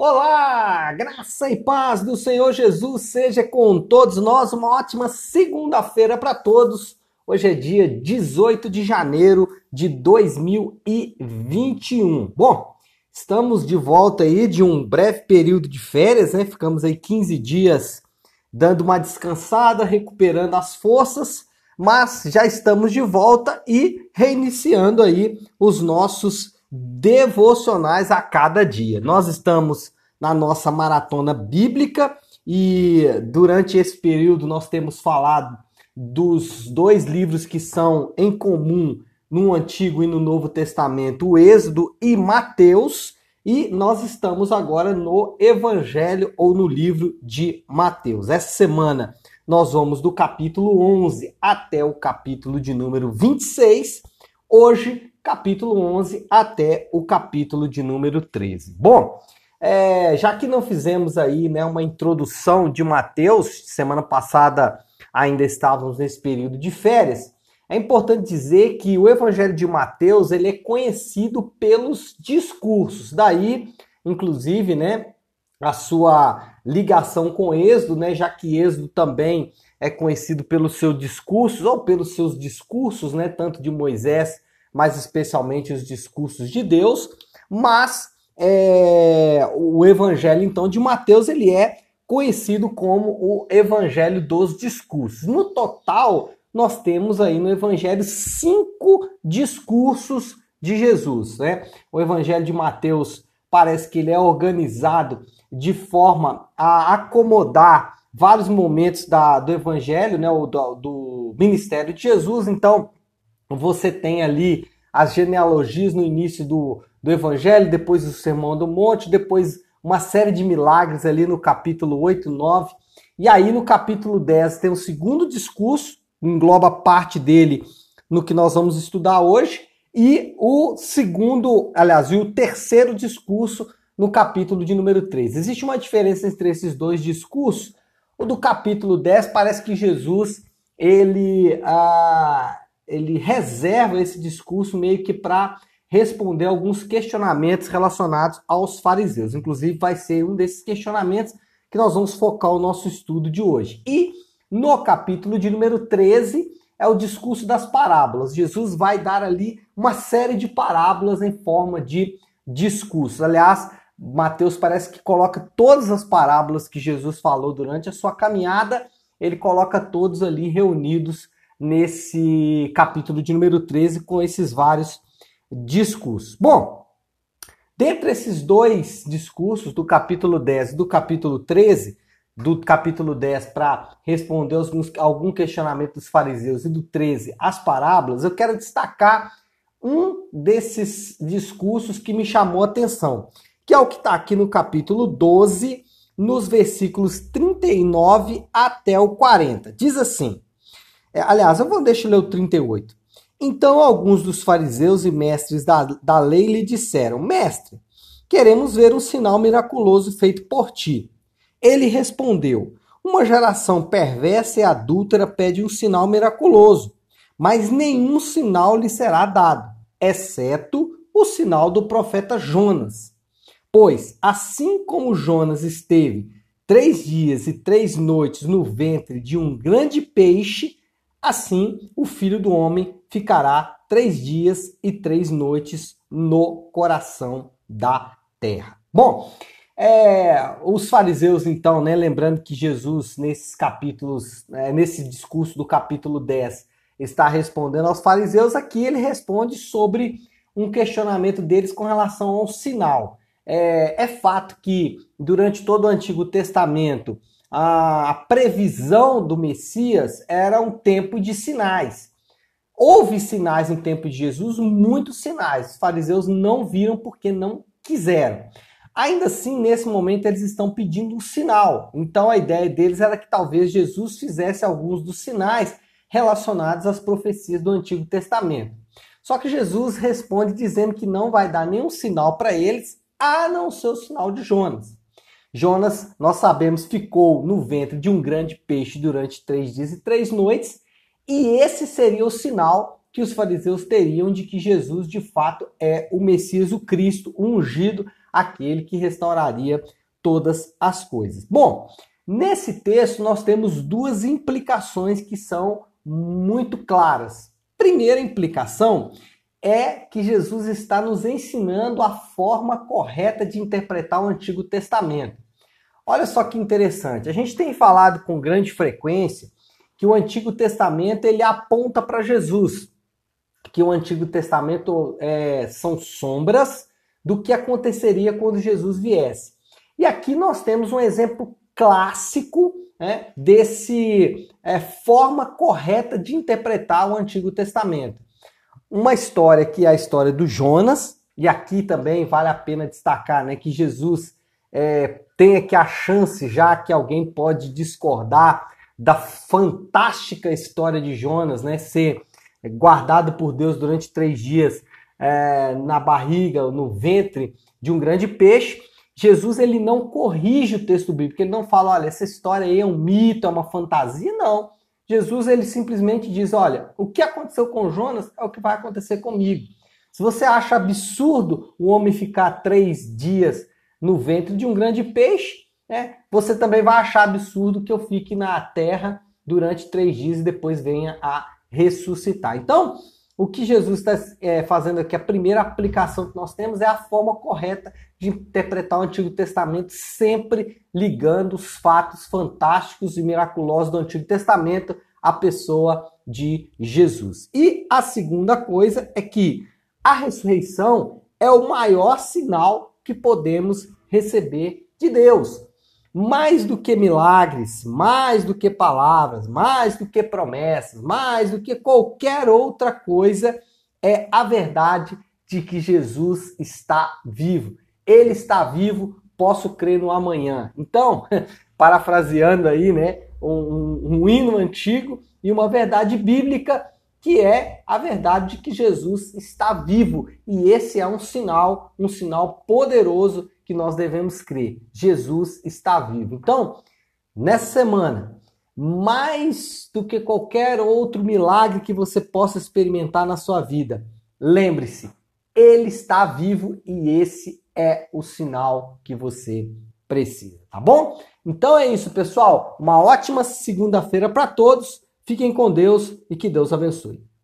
Olá, graça e paz do Senhor Jesus seja com todos nós. Uma ótima segunda-feira para todos. Hoje é dia 18 de janeiro de 2021. Bom, estamos de volta aí de um breve período de férias, né? Ficamos aí 15 dias dando uma descansada, recuperando as forças, mas já estamos de volta e reiniciando aí os nossos devocionais a cada dia. Nós estamos na nossa maratona bíblica e durante esse período nós temos falado dos dois livros que são em comum no Antigo e no Novo Testamento, o Êxodo e Mateus, e nós estamos agora no Evangelho ou no livro de Mateus. Essa semana nós vamos do capítulo 11 até o capítulo de número 26. Hoje capítulo 11 até o capítulo de número 13. Bom, é, já que não fizemos aí né, uma introdução de Mateus, semana passada ainda estávamos nesse período de férias, é importante dizer que o Evangelho de Mateus ele é conhecido pelos discursos, daí, inclusive, né, a sua ligação com Êxodo, né, já que Êxodo também é conhecido pelos seus discursos ou pelos seus discursos, né, tanto de Moisés mais especialmente os discursos de Deus, mas é, o evangelho então de Mateus ele é conhecido como o evangelho dos discursos. No total, nós temos aí no evangelho cinco discursos de Jesus, né? O evangelho de Mateus parece que ele é organizado de forma a acomodar vários momentos da, do evangelho, né, do, do ministério de Jesus. Então, você tem ali as genealogias no início do, do Evangelho, depois o Sermão do Monte, depois uma série de milagres ali no capítulo 8, 9. E aí no capítulo 10 tem o segundo discurso, engloba parte dele no que nós vamos estudar hoje, e o segundo, aliás, e o terceiro discurso no capítulo de número 3. Existe uma diferença entre esses dois discursos. O do capítulo 10 parece que Jesus ele ah, ele reserva esse discurso meio que para responder alguns questionamentos relacionados aos fariseus. Inclusive, vai ser um desses questionamentos que nós vamos focar o nosso estudo de hoje. E no capítulo de número 13 é o discurso das parábolas. Jesus vai dar ali uma série de parábolas em forma de discurso. Aliás, Mateus parece que coloca todas as parábolas que Jesus falou durante a sua caminhada, ele coloca todos ali reunidos nesse capítulo de número 13 com esses vários discursos. Bom, dentre esses dois discursos, do capítulo 10 e do capítulo 13, do capítulo 10 para responder alguns, algum questionamento dos fariseus e do 13 as parábolas, eu quero destacar um desses discursos que me chamou a atenção, que é o que está aqui no capítulo 12, nos versículos 39 até o 40. Diz assim: é, aliás, eu vou deixar ler o 38. Então alguns dos fariseus e mestres da, da lei lhe disseram: Mestre, queremos ver um sinal miraculoso feito por ti. Ele respondeu: Uma geração perversa e adúltera pede um sinal miraculoso, mas nenhum sinal lhe será dado, exceto o sinal do profeta Jonas. Pois, assim como Jonas esteve três dias e três noites no ventre de um grande peixe, Assim, o filho do homem ficará três dias e três noites no coração da terra. Bom, é, os fariseus, então, né, lembrando que Jesus, nesses capítulos, é, nesse discurso do capítulo 10, está respondendo aos fariseus, aqui ele responde sobre um questionamento deles com relação ao sinal. É, é fato que durante todo o Antigo Testamento a previsão do Messias era um tempo de sinais. Houve sinais no tempo de Jesus, muitos sinais. Os fariseus não viram porque não quiseram. Ainda assim, nesse momento, eles estão pedindo um sinal. Então, a ideia deles era que talvez Jesus fizesse alguns dos sinais relacionados às profecias do Antigo Testamento. Só que Jesus responde dizendo que não vai dar nenhum sinal para eles, a não ser o sinal de Jonas. Jonas, nós sabemos, ficou no ventre de um grande peixe durante três dias e três noites, e esse seria o sinal que os fariseus teriam de que Jesus de fato é o Messias, o Cristo, o ungido, aquele que restauraria todas as coisas. Bom, nesse texto nós temos duas implicações que são muito claras. Primeira implicação é que Jesus está nos ensinando a forma correta de interpretar o Antigo Testamento. Olha só que interessante. A gente tem falado com grande frequência que o Antigo Testamento ele aponta para Jesus, que o Antigo Testamento é, são sombras do que aconteceria quando Jesus viesse. E aqui nós temos um exemplo clássico né, desse é, forma correta de interpretar o Antigo Testamento. Uma história que é a história do Jonas, e aqui também vale a pena destacar né, que Jesus é, tem aqui a chance, já que alguém pode discordar da fantástica história de Jonas, né, ser guardado por Deus durante três dias é, na barriga, no ventre de um grande peixe. Jesus ele não corrige o texto bíblico, ele não fala, olha, essa história aí é um mito, é uma fantasia, não. Jesus ele simplesmente diz: olha, o que aconteceu com Jonas é o que vai acontecer comigo. Se você acha absurdo o homem ficar três dias no ventre de um grande peixe, né, você também vai achar absurdo que eu fique na terra durante três dias e depois venha a ressuscitar. Então, o que Jesus está é, fazendo aqui, a primeira aplicação que nós temos é a forma correta de interpretar o Antigo Testamento, sempre ligando os fatos fantásticos e miraculosos do Antigo Testamento à pessoa de Jesus. E a segunda coisa é que a ressurreição é o maior sinal que podemos receber de Deus mais do que milagres, mais do que palavras, mais do que promessas, mais do que qualquer outra coisa, é a verdade de que Jesus está vivo. Ele está vivo, posso crer no amanhã. Então, parafraseando aí, né, um, um hino antigo e uma verdade bíblica que é a verdade de que Jesus está vivo e esse é um sinal, um sinal poderoso que nós devemos crer. Jesus está vivo. Então, nessa semana, mais do que qualquer outro milagre que você possa experimentar na sua vida, lembre-se, ele está vivo e esse é o sinal que você precisa, tá bom? Então é isso, pessoal. Uma ótima segunda-feira para todos. Fiquem com Deus e que Deus abençoe.